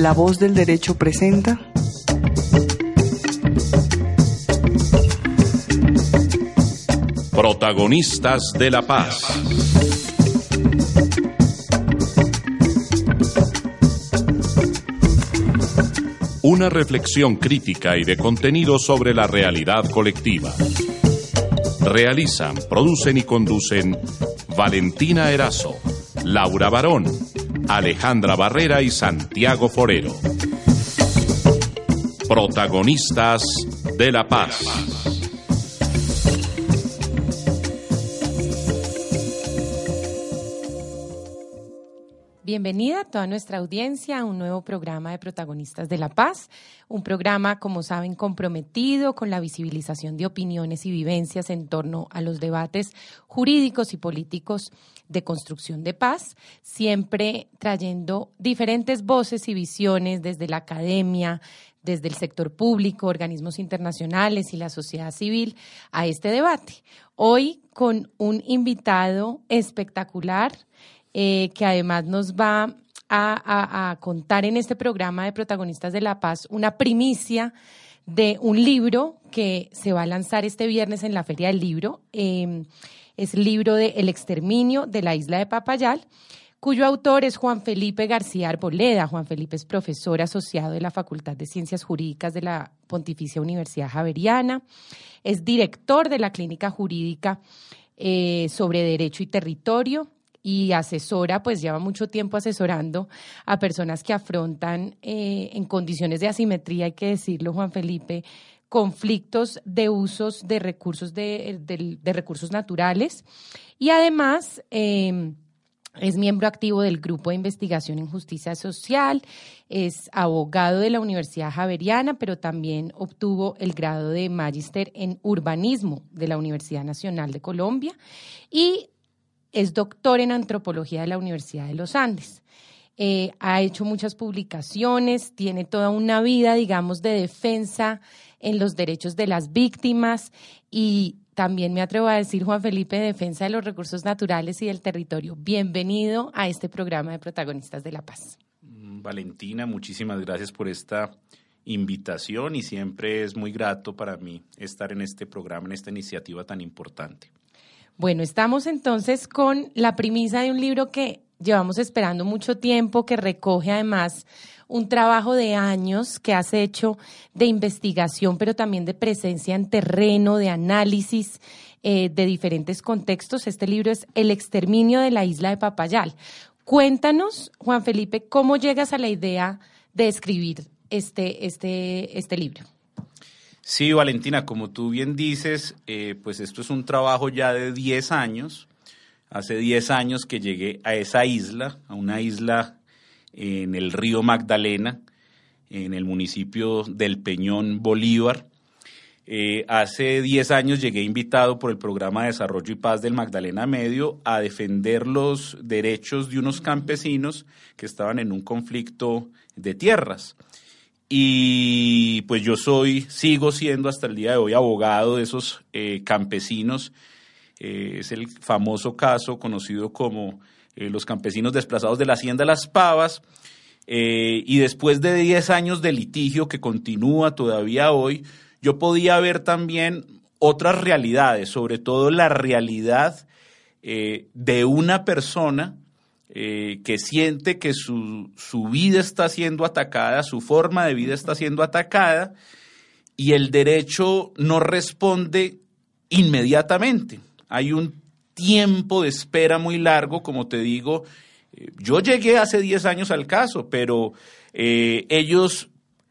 La voz del derecho presenta Protagonistas de la paz. Una reflexión crítica y de contenido sobre la realidad colectiva. Realizan, producen y conducen Valentina Erazo, Laura Barón, Alejandra Barrera y Santiago Forero. Protagonistas de la paz. Bienvenida a toda nuestra audiencia a un nuevo programa de Protagonistas de la Paz, un programa, como saben, comprometido con la visibilización de opiniones y vivencias en torno a los debates jurídicos y políticos de construcción de paz, siempre trayendo diferentes voces y visiones desde la academia, desde el sector público, organismos internacionales y la sociedad civil a este debate. Hoy con un invitado espectacular eh, que además nos va a, contar en este programa de Protagonistas de la Paz una primicia de un libro que se va a lanzar este viernes en la Feria del Libro. Em, es libro de El exterminio de la isla de Papayal, cuyo autor es Juan Felipe García Arboleda. Juan Felipe es profesor asociado de la Facultad de Ciencias Jurídicas de la Pontificia Universidad Javeriana, es director de la Clínica Jurídica eh, sobre Derecho y Territorio y asesora, pues lleva mucho tiempo asesorando a personas que afrontan eh, en condiciones de asimetría, hay que decirlo, Juan Felipe, conflictos de usos de recursos, de, recursos naturales y además em, es miembro activo del Grupo de Investigación en Justicia Social, es abogado de la Universidad Javeriana, pero también obtuvo el grado de Magíster en Urbanismo de la Universidad Nacional de Colombia y es doctor en antropología de la Universidad de los Andes. Eh, ha hecho muchas publicaciones, tiene toda una vida, digamos, de defensa en los derechos de las víctimas y también me atrevo a decir, Juan Felipe, defensa de los recursos naturales y del territorio. Bienvenido a este programa de Protagonistas de la Paz. Mm, Valentina, muchísimas gracias por esta invitación y siempre es muy grato para mí estar en este programa, en esta iniciativa tan importante. Bueno, estamos entonces con la premisa de un libro que llevamos esperando mucho tiempo, que recoge además un trabajo de años que has hecho de investigación, pero también de presencia en terreno, de análisis eh, de diferentes contextos. Este libro es El exterminio de la isla de Papayal. Cuéntanos, Juan Felipe, cómo llegas a la idea de escribir este, este, este libro. Sí, Valentina, como tú bien dices, eh, pues esto es un trabajo ya de 10 años. Hace 10 años que llegué a esa isla, a una isla en el río Magdalena, en el municipio del Peñón Bolívar. Eh, hace 10 años llegué invitado por el Programa de Desarrollo y Paz del Magdalena Medio a defender los derechos de unos campesinos que estaban en un conflicto de tierras. Y pues yo soy, sigo siendo hasta el día de hoy abogado de esos eh, campesinos. Eh, es el famoso caso conocido como eh, los campesinos desplazados de la hacienda Las Pavas. y después de 10 años de litigio que continúa todavía hoy, yo podía ver también otras realidades, sobre todo la realidad de una persona eh, que siente que su, su vida está siendo atacada, su forma de vida está siendo atacada, y el derecho no responde inmediatamente. Hay un tiempo de espera muy largo, como te digo. Eh, yo llegué hace 10 años al caso, pero eh, ellos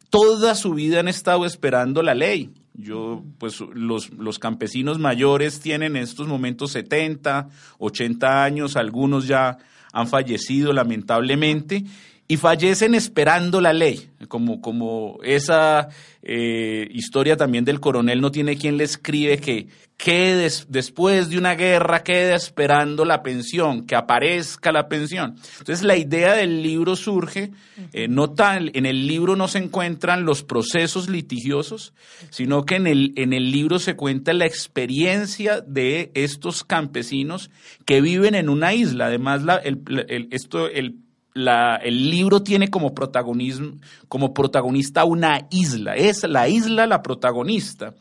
toda su vida han estado esperando la ley. Yo, pues los, los, campesinos mayores tienen en estos momentos 70, 80 años, algunos ya han fallecido lamentablemente y fallecen esperando la ley, como, como esa eh, historia también del coronel no tiene quien le escribe que quede después de una guerra quede esperando la pensión, que aparezca la pensión. Entonces la idea del libro surge, eh, no tan, en el libro no se encuentran los procesos litigiosos, sino que en el, en el libro se cuenta la experiencia de estos campesinos que viven en una isla. Además, la, el, esto, el el libro tiene como, protagonismo, como protagonista una isla, es la isla la protagonista.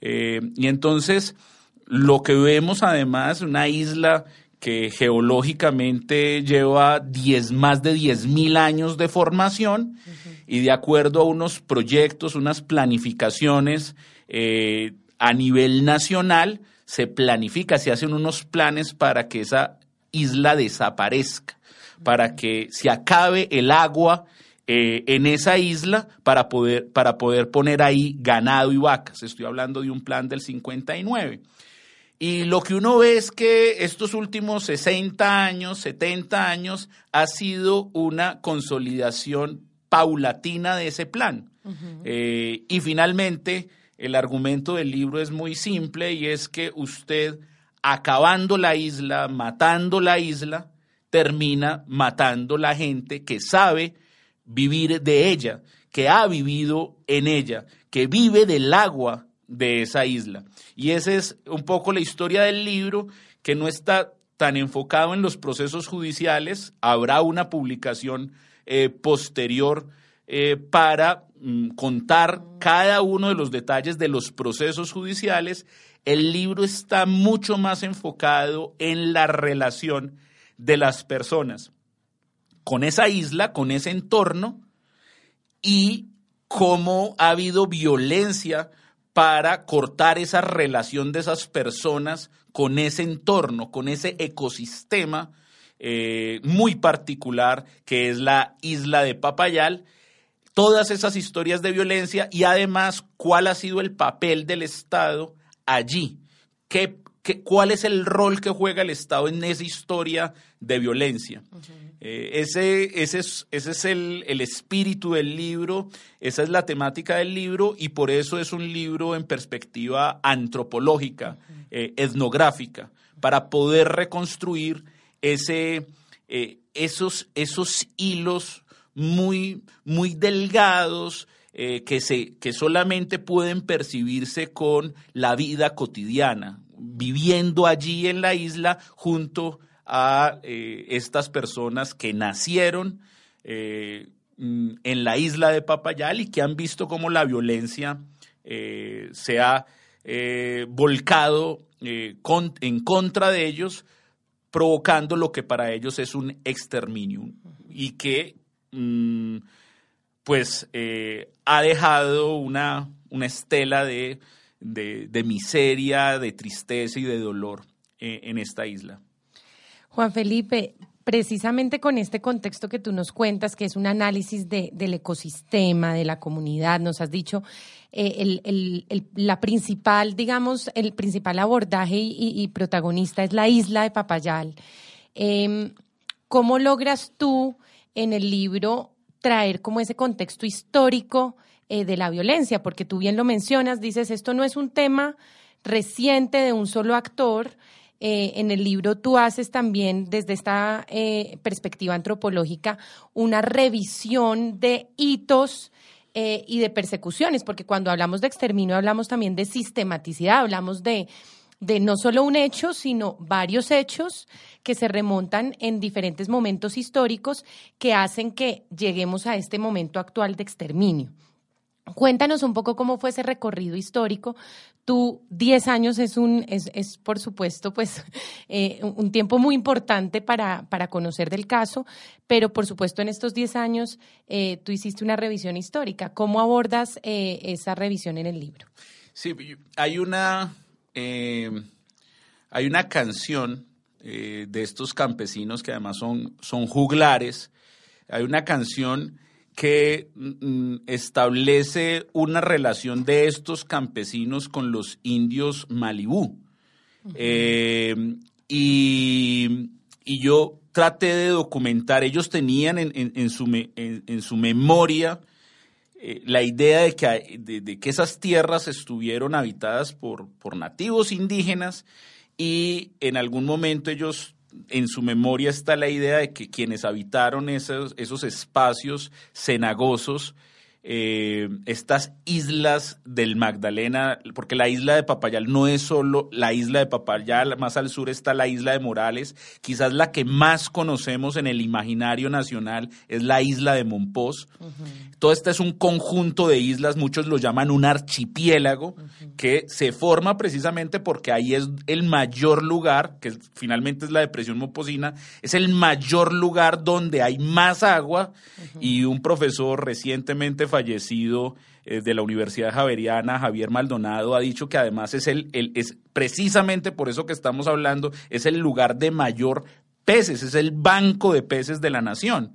Eh, y entonces lo que vemos además, una isla que geológicamente lleva más de 10.000 años de formación y de acuerdo a unos proyectos, unas planificaciones eh, a nivel nacional, se planifica, se hacen unos planes para que esa isla desaparezca, para que se acabe el agua eh, en esa isla para poder, para poder poner ahí ganado y vacas. Estoy hablando de un plan del 59. Y lo que uno ve es que estos últimos 60 años, 70 años, ha sido una consolidación paulatina de ese plan. Eh, y finalmente, el argumento del libro es muy simple y es que usted, acabando la isla, matando la isla, termina matando la gente que sabe vivir de ella, que ha vivido en ella, que vive del agua de esa isla. Y esa es un poco la historia del libro, que no está tan enfocado en los procesos judiciales. Habrá una publicación eh, posterior eh, para mm, contar cada uno de los detalles de los procesos judiciales. El libro está mucho más enfocado en la relación de las personas con esa isla, con ese entorno y cómo ha habido violencia para cortar esa relación de esas personas con ese entorno, con ese ecosistema eh, muy particular que es la isla de Papayal. Todas esas historias de violencia y además cuál ha sido el papel del Estado allí. ¿Qué, cuál es el rol que juega el Estado en esa historia de violencia? Eh, ese, ese, es, ese es el, espíritu del libro, esa es la temática del libro y por eso es un libro en perspectiva antropológica, eh, etnográfica, para poder reconstruir ese, eh, esos, esos hilos muy, muy delgados que, se, que solamente pueden percibirse con la vida cotidiana, viviendo allí en la isla junto a eh, estas personas que nacieron eh, mm, en la isla de Papayal y que han visto cómo la violencia eh, se ha volcado en contra de ellos, provocando lo que para ellos es un exterminio y que mm, pues ha dejado una, una estela de, de, miseria, de tristeza y de dolor en esta isla. Juan Felipe, precisamente con este contexto que tú nos cuentas, que es un análisis del ecosistema, de la comunidad, nos has dicho, eh, la principal, digamos, el principal abordaje y, protagonista es la isla de Papayal. Em, ¿Cómo logras tú en el libro traer como ese contexto histórico eh, de la violencia? Porque tú bien lo mencionas, dices, esto no es un tema reciente de un solo actor, eh, en el libro tú haces también desde esta eh, perspectiva antropológica una revisión de hitos y de persecuciones, porque cuando hablamos de exterminio hablamos también de sistematicidad, hablamos de no solo un hecho, sino varios hechos que se remontan en diferentes momentos históricos que hacen que lleguemos a este momento actual de exterminio. Cuéntanos un poco cómo fue ese recorrido histórico. Tú, 10 años es, un, es, es por supuesto, pues, eh, un tiempo muy importante para, para, conocer del caso, pero por supuesto en estos 10 años eh, tú hiciste una revisión histórica. ¿Cómo abordas eh, esa revisión en el libro? Sí, hay una, hay una canción de estos campesinos que además son, son juglares. Hay una canción que mm, establece una relación de estos campesinos con los indios Malibú. Eh, y, yo traté de documentar, ellos tenían en, su, en, su, memoria eh, la idea de que, de, que, esas tierras estuvieron habitadas por, por nativos indígenas y en algún momento ellos en su memoria está la idea de que quienes habitaron esos, esos espacios cenagosos eh, estas islas del Magdalena, porque la isla de Papayal no es solo la isla de Papayal, más al sur está la isla de Morales, quizás la que más conocemos en el imaginario nacional es la isla de Monpós. Todo este es un conjunto de islas, muchos lo llaman un archipiélago, que se forma precisamente porque ahí es el mayor lugar, que finalmente es la depresión Momposina, es el mayor lugar donde hay más agua y un profesor recientemente fallecido eh, de la Universidad Javeriana, Javier Maldonado, ha dicho que además es, el, es precisamente por eso que estamos hablando, es el lugar de mayor peces, es el banco de peces de la nación.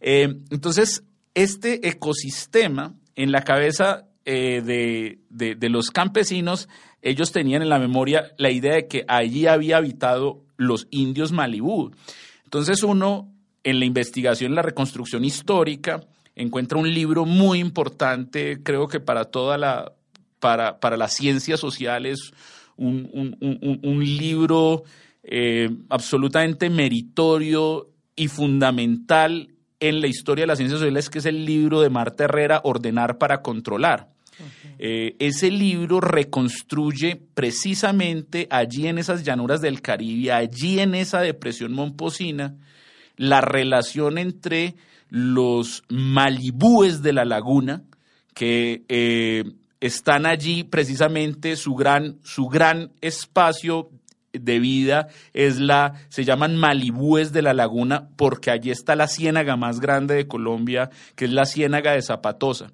Eh, entonces, este ecosistema en la cabeza eh, de, de, los campesinos, ellos tenían en la memoria la idea de que allí había habitado los indios Malibú. Entonces uno, en la investigación, la reconstrucción histórica, encuentra un libro muy importante, creo que para toda la, para, para las ciencias sociales, un, un, libro eh, absolutamente meritorio y fundamental en la historia de las ciencias sociales, que es el libro de Marta Herrera, Ordenar para Controlar. Eh, ese libro reconstruye precisamente allí en esas llanuras del Caribe, allí en esa depresión momposina, la relación entre los malibúes de la laguna, que eh, están allí precisamente su gran, su gran espacio de vida es la, se llaman malibúes de la laguna porque allí está la ciénaga más grande de Colombia, que es la ciénaga de Zapatosa.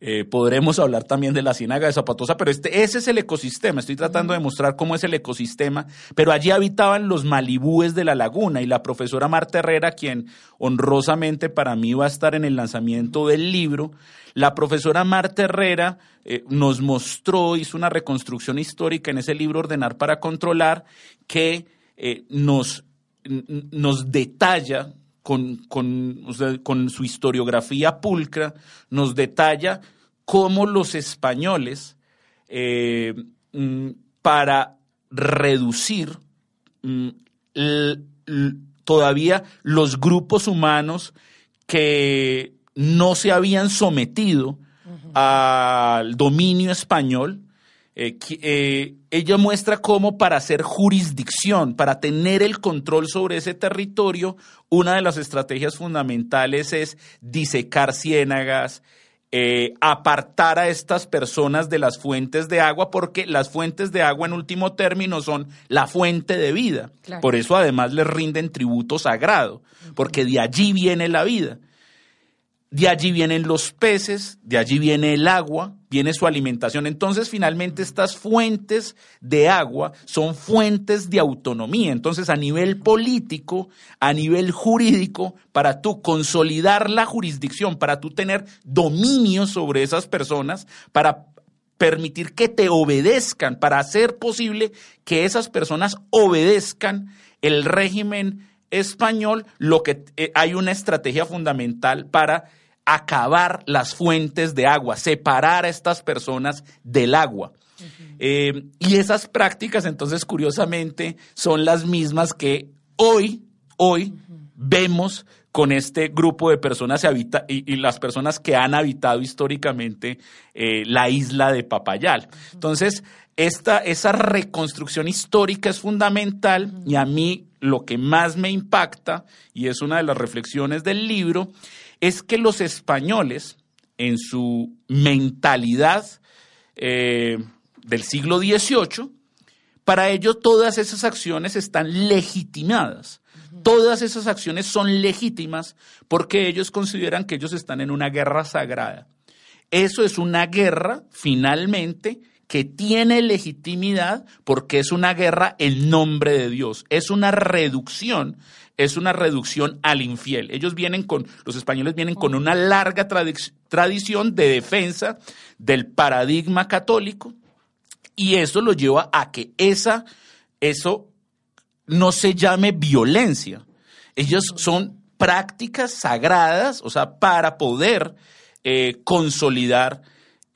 Eh, podremos hablar también de la ciénaga de Zapatosa, pero este, ese es el ecosistema. Estoy tratando de mostrar cómo es el ecosistema, pero allí habitaban los malibúes de la laguna y la profesora Marta Herrera, quien honrosamente para mí va a estar en el lanzamiento del libro, la profesora Marta Herrera eh, nos mostró, hizo una reconstrucción histórica en ese libro Ordenar para Controlar, que eh, nos, nos detalla con, su historiografía pulcra, nos detalla cómo los españoles, eh, mm, para reducir mm, todavía los grupos humanos que no se habían sometido al dominio español, eh, eh, ella muestra cómo para hacer jurisdicción, para tener el control sobre ese territorio, una de las estrategias fundamentales es disecar ciénagas, eh, apartar a estas personas de las fuentes de agua, porque las fuentes de agua en último término son la fuente de vida. Por eso además les rinden tributo sagrado, porque de allí viene la vida. De allí vienen los peces, de allí viene el agua, viene su alimentación. Entonces, finalmente, estas fuentes de agua son fuentes de autonomía. Entonces, a nivel político, a nivel jurídico, para tú consolidar la jurisdicción, para tú tener dominio sobre esas personas, para permitir que te obedezcan, para hacer posible que esas personas obedezcan el régimen español, lo que eh, hay una estrategia fundamental para acabar las fuentes de agua, separar a estas personas del agua. Eh, y esas prácticas, entonces, curiosamente, son las mismas que hoy, hoy vemos con este grupo de personas y, las personas que han habitado históricamente eh, la isla de Papayal. Entonces, esta, esa reconstrucción histórica es fundamental y a mí lo que más me impacta, y es una de las reflexiones del libro, es que los españoles, en su mentalidad eh, del siglo XVIII, para ellos todas esas acciones están legitimadas. Todas esas acciones son legítimas porque ellos consideran que ellos están en una guerra sagrada. Eso es una guerra, finalmente, que tiene legitimidad porque es una guerra en nombre de Dios. Es una reducción es una reducción al infiel. Ellos vienen con, los españoles vienen con una larga tradición de defensa del paradigma católico y eso lo lleva a que esa, eso no se llame violencia. Ellos son prácticas sagradas, o sea, para poder eh, consolidar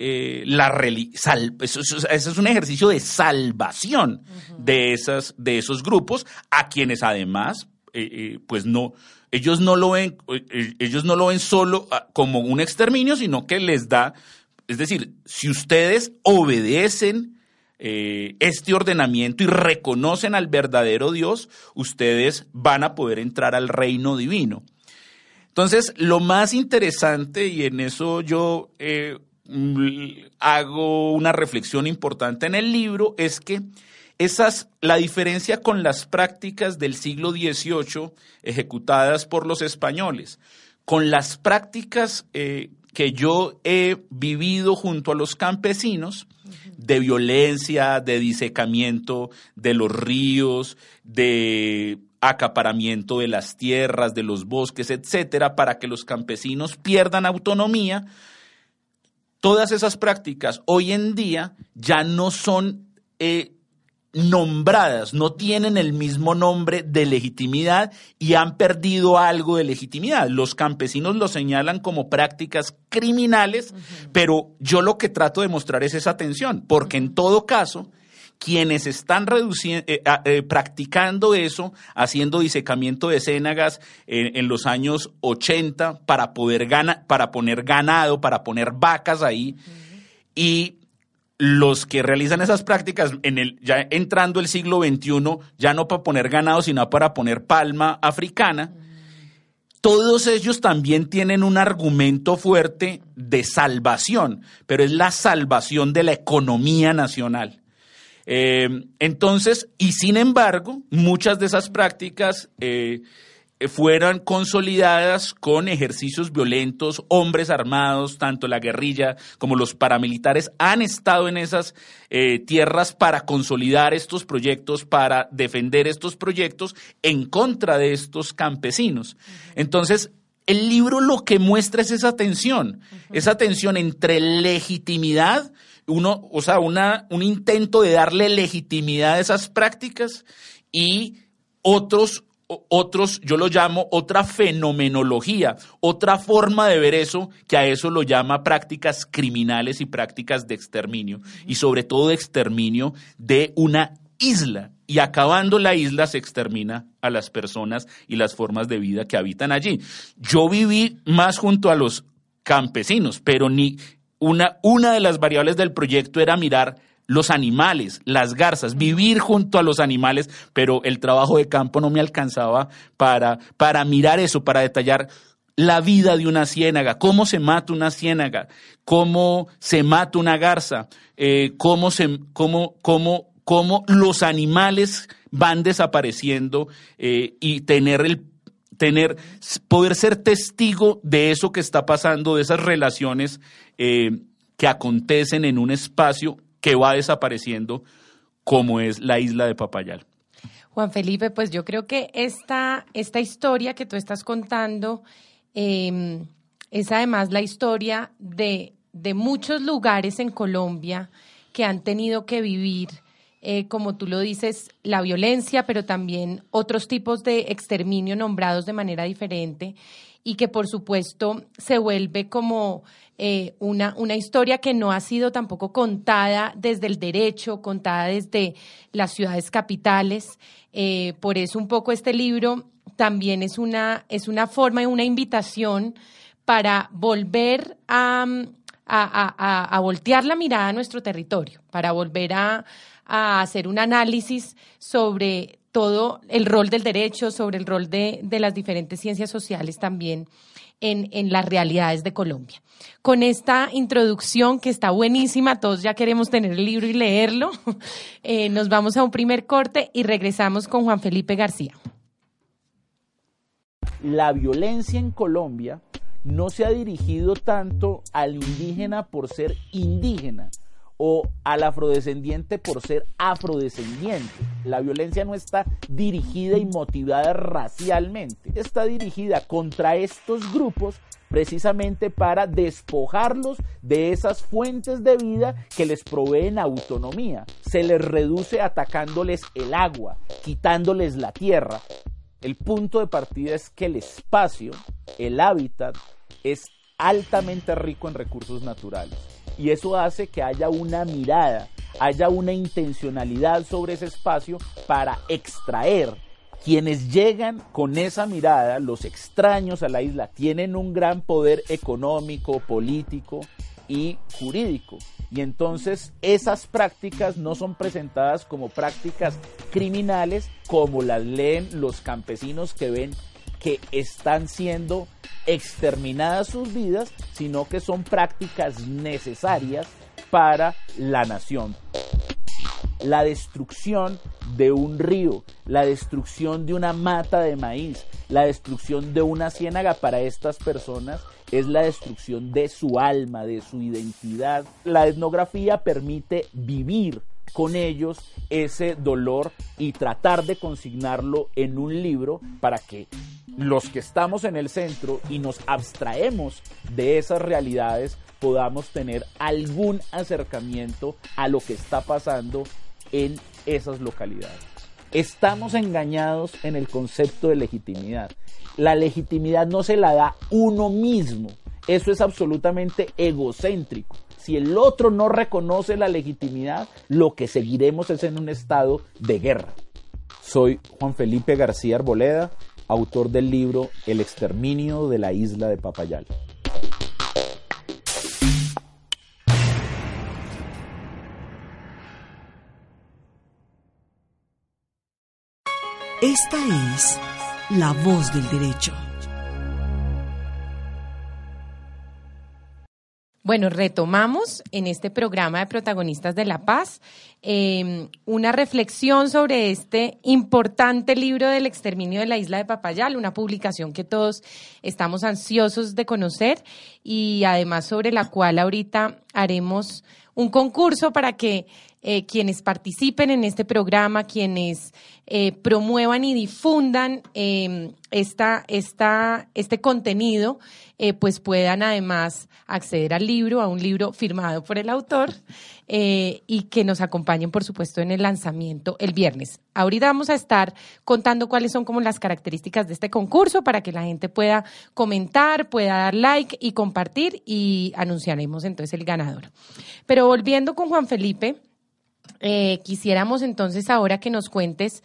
eh, la religión. Eso, es un ejercicio de salvación de, esas, de esos grupos, a quienes además pues no, ellos no lo ven, ellos no lo ven solo ah, como un exterminio, sino que les da, es decir, si ustedes obedecen este ordenamiento y reconocen al verdadero Dios, ustedes van a poder entrar al reino divino. Entonces, lo más interesante, y en eso yo eh, hago una reflexión importante en el libro, es que esas, la diferencia con las prácticas del siglo XVIII ejecutadas por los españoles, con las prácticas eh, que yo he vivido junto a los campesinos, de violencia, de disecamiento de los ríos, de acaparamiento de las tierras, de los bosques, etcétera, para que los campesinos pierdan autonomía. Todas esas prácticas hoy en día ya no son eh, nombradas, no tienen el mismo nombre de legitimidad y han perdido algo de legitimidad. Los campesinos lo señalan como prácticas criminales, pero yo lo que trato de mostrar es esa tensión, porque en todo caso, quienes están eh, eh, practicando eso, haciendo disecamiento de ciénagas en los años 80 para poder ganar, para poner ganado, para poner vacas ahí, y los que realizan esas prácticas en el, ya entrando el siglo XXI, ya no para poner ganado, sino para poner palma africana, todos ellos también tienen un argumento fuerte de salvación, pero es la salvación de la economía nacional. Eh, entonces, y sin embargo, muchas de esas prácticas eh, fueran consolidadas con ejercicios violentos, hombres armados, tanto la guerrilla como los paramilitares han estado en esas eh, tierras para consolidar estos proyectos, para defender estos proyectos en contra de estos campesinos. Entonces, el libro lo que muestra es esa tensión, esa tensión entre legitimidad, uno, o sea, una, un intento de darle legitimidad a esas prácticas y otros, otros, yo lo llamo otra fenomenología, otra forma de ver eso, que a eso lo llama prácticas criminales y prácticas de exterminio, y sobre todo de exterminio de una isla. Y acabando la isla se extermina a las personas y las formas de vida que habitan allí. Yo viví más junto a los campesinos, pero ni una, una de las variables del proyecto era mirar los animales, las garzas, vivir junto a los animales, pero el trabajo de campo no me alcanzaba para, para mirar eso, para detallar la vida de una ciénaga, cómo se mata una ciénaga, cómo se mata una garza, eh, cómo, se, cómo, cómo, cómo los animales van desapareciendo eh, y tener el tener, poder ser testigo de eso que está pasando, de esas relaciones eh, que acontecen en un espacio que va desapareciendo, como es la isla de Papayal. Juan Felipe, pues yo creo que esta, esta historia que tú estás contando em, es además la historia de, de muchos lugares en Colombia que han tenido que vivir eh, como tú lo dices, la violencia, pero también otros tipos de exterminio nombrados de manera diferente y que por supuesto se vuelve como eh, una, una historia que no ha sido tampoco contada desde el derecho, contada desde las ciudades capitales. Eh, por eso un poco este libro también es una, es una forma y una invitación para volver a, a, a voltear la mirada a nuestro territorio, para volver a, a hacer un análisis sobre todo el rol del derecho, sobre el rol de, las diferentes ciencias sociales también en, en, las realidades de Colombia. Con esta introducción que está buenísima, todos ya queremos tener el libro y leerlo, eh, nos vamos a un primer corte y regresamos con Juan Felipe García. La violencia en Colombia no se ha dirigido tanto al indígena por ser indígena, o al afrodescendiente por ser afrodescendiente. La violencia no está dirigida y motivada racialmente, está dirigida contra estos grupos precisamente para despojarlos de esas fuentes de vida que les proveen autonomía. Se les reduce atacándoles el agua, quitándoles la tierra. El punto de partida es que el espacio, el hábitat, es altamente rico en recursos naturales y eso hace que haya una mirada, haya una intencionalidad sobre ese espacio para extraer quienes llegan con esa mirada, los extraños a la isla, tienen un gran poder económico, político y jurídico. Y entonces esas prácticas no son presentadas como prácticas criminales como las leen los campesinos que ven que están siendo exterminadas sus vidas, sino que son prácticas necesarias para la nación la destrucción de un río, la destrucción de una mata de maíz, la destrucción de una ciénaga para estas personas es la destrucción de su alma, de su identidad. La etnografía permite vivir con ellos ese dolor y tratar de consignarlo en un libro para que los que estamos en el centro y nos abstraemos de esas realidades podamos tener algún acercamiento a lo que está pasando en esas localidades. Estamos engañados en el concepto de legitimidad. La legitimidad no se la da uno mismo. Eso es absolutamente egocéntrico. Si el otro no reconoce la legitimidad, lo que seguiremos es en un estado de guerra. Soy Juan Felipe García Arboleda, autor del libro El exterminio de la isla de Papayal. Esta es la voz del derecho. Bueno, retomamos en este programa de protagonistas de la paz em, una reflexión sobre este importante libro del exterminio de la isla de Papayal, una publicación que todos estamos ansiosos de conocer y además sobre la cual ahorita haremos un concurso para que eh, quienes participen en este programa, quienes eh, promuevan y difundan em, esta, esta, este contenido, eh, pues puedan además acceder al libro, a un libro firmado por el autor y que nos acompañen, por supuesto, en el lanzamiento el viernes. Ahorita vamos a estar contando cuáles son como las características de este concurso para que la gente pueda comentar, pueda dar like y compartir y anunciaremos entonces el ganador. Pero volviendo con Juan Felipe, eh, quisiéramos entonces ahora que nos cuentes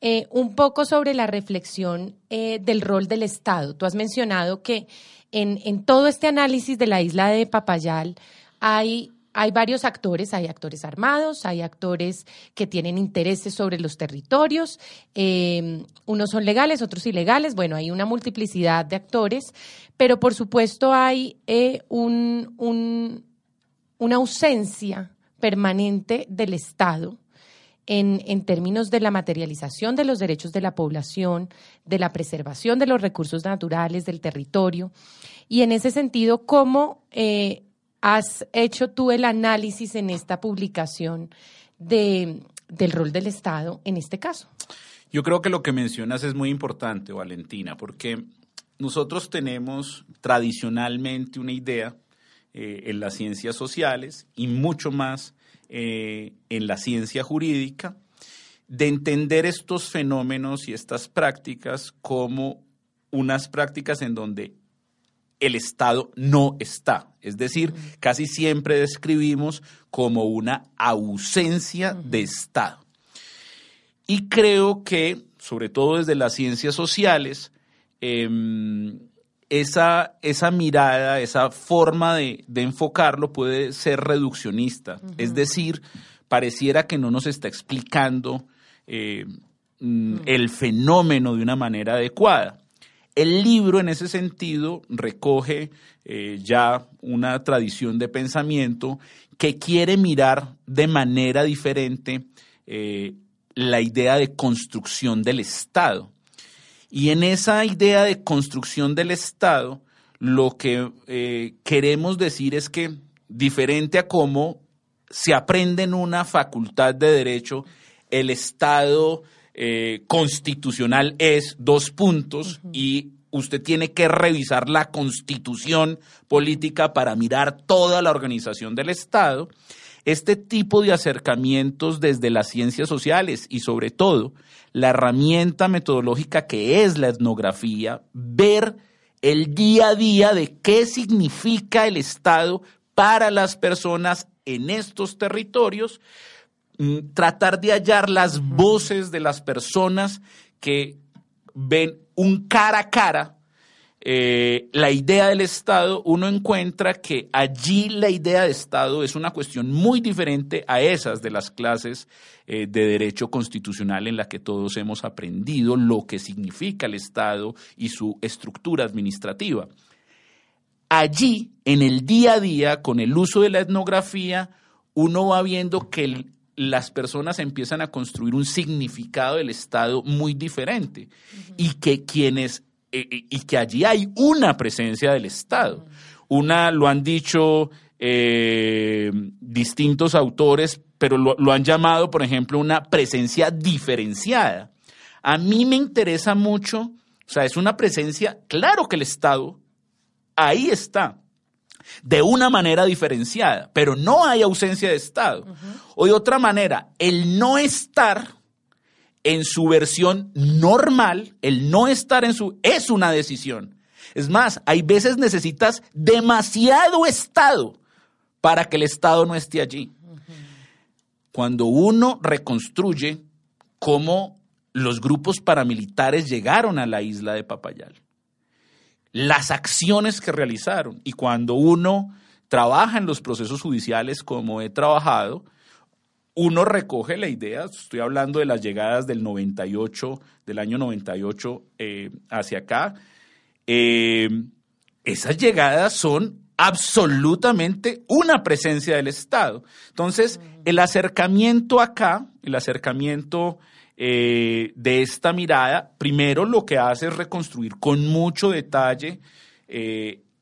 eh, un poco sobre la reflexión eh, del rol del Estado. Tú has mencionado que en, en, todo este análisis de la isla de Papayal hay, hay varios actores, hay actores armados, hay actores que tienen intereses sobre los territorios, unos son legales, otros ilegales, bueno, hay una multiplicidad de actores, pero por supuesto hay un, una ausencia permanente del Estado en, en, términos de la materialización de los derechos de la población, de la preservación de los recursos naturales, del territorio. Y en ese sentido, ¿cómo eh, has hecho tú el análisis en esta publicación de, del rol del Estado en este caso? Yo creo que lo que mencionas es muy importante, Valentina, porque nosotros tenemos tradicionalmente una idea eh, en las ciencias sociales y mucho más eh, en la ciencia jurídica, de entender estos fenómenos y estas prácticas como unas prácticas en donde el Estado no está. Es decir, casi siempre describimos como una ausencia de Estado. Y creo que, sobre todo desde las ciencias sociales, em, esa, esa mirada, esa forma de, enfocarlo puede ser reduccionista. Es decir, pareciera que no nos está explicando eh, mm, el fenómeno de una manera adecuada. El libro en ese sentido recoge eh, ya una tradición de pensamiento que quiere mirar de manera diferente eh, la idea de construcción del Estado. Y en esa idea de construcción del Estado, lo que eh, queremos decir es que, diferente a cómo se aprende en una facultad de derecho, el Estado eh, constitucional es dos puntos y usted tiene que revisar la constitución política para mirar toda la organización del Estado. Este tipo de acercamientos desde las ciencias sociales y sobre todo la herramienta metodológica que es la etnografía, ver el día a día de qué significa el Estado para las personas en estos territorios, tratar de hallar las voces de las personas que ven un cara a cara eh, la idea del Estado, uno encuentra que allí la idea de Estado es una cuestión muy diferente a esas de las clases eh, de derecho constitucional en la que todos hemos aprendido lo que significa el Estado y su estructura administrativa. Allí, en el día a día, con el uso de la etnografía, uno va viendo que las personas empiezan a construir un significado del Estado muy diferente y que quienes eh, eh, y que allí hay una presencia del Estado. Una, lo han dicho eh, distintos autores, pero lo, lo han llamado, por ejemplo, una presencia diferenciada. A mí me interesa mucho, o sea, es una presencia, claro que el Estado ahí está, de una manera diferenciada, pero no hay ausencia de Estado. O de otra manera, el no estar en su versión normal, el no estar en su, es una decisión. Es más, hay veces necesitas demasiado Estado para que el Estado no esté allí. Cuando uno reconstruye cómo los grupos paramilitares llegaron a la isla de Papayal, las acciones que realizaron y cuando uno trabaja en los procesos judiciales como he trabajado, uno recoge la idea, estoy hablando de las llegadas del 98, del año 98 eh, hacia acá, eh, esas llegadas son absolutamente una presencia del Estado. Entonces, el acercamiento acá, el acercamiento eh, de esta mirada, primero lo que hace es reconstruir con mucho detalle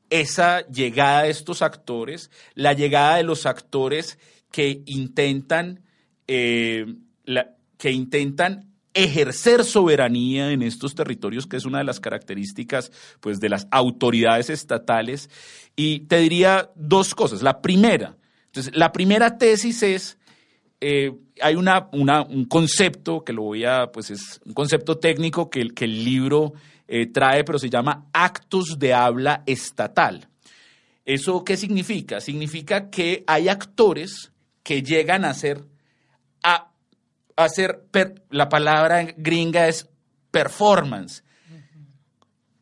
esa llegada de estos actores, la llegada de los actores que intentan eh, que intentan ejercer soberanía en estos territorios, que es una de las características pues, de las autoridades estatales. Y te diría dos cosas. La primera, entonces, la primera tesis es, eh, hay una, un concepto que lo voy a, pues es un concepto técnico que, que el libro eh, trae, pero se llama actos de habla estatal. ¿Eso qué significa? Significa que hay actores que llegan a ser a hacer, la palabra gringa es performance.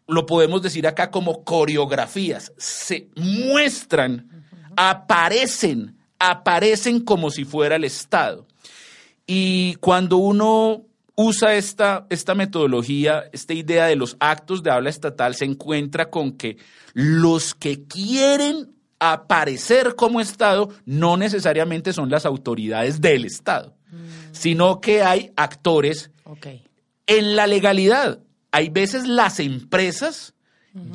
Lo podemos decir acá como coreografías. Se muestran, aparecen, aparecen como si fuera el Estado. Y cuando uno usa esta, esta metodología, esta idea de los actos de habla estatal, se encuentra con que los que quieren aparecer como Estado no necesariamente son las autoridades del Estado, mm. sino que hay actores en la legalidad. Hay veces las empresas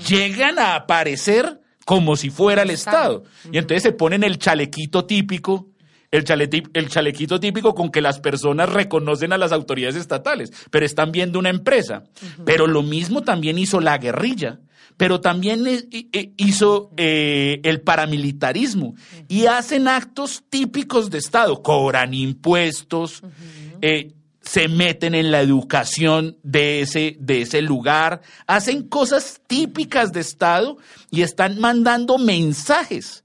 llegan a aparecer como si fuera el Estado. Y entonces se ponen el chalequito típico, el, el chalequito típico con que las personas reconocen a las autoridades estatales, pero están viendo una empresa. Pero lo mismo también hizo la guerrilla pero también hizo eh, el paramilitarismo. Y hacen actos típicos de Estado, cobran impuestos, eh, se meten en la educación de ese, de ese lugar, hacen cosas típicas de Estado y están mandando mensajes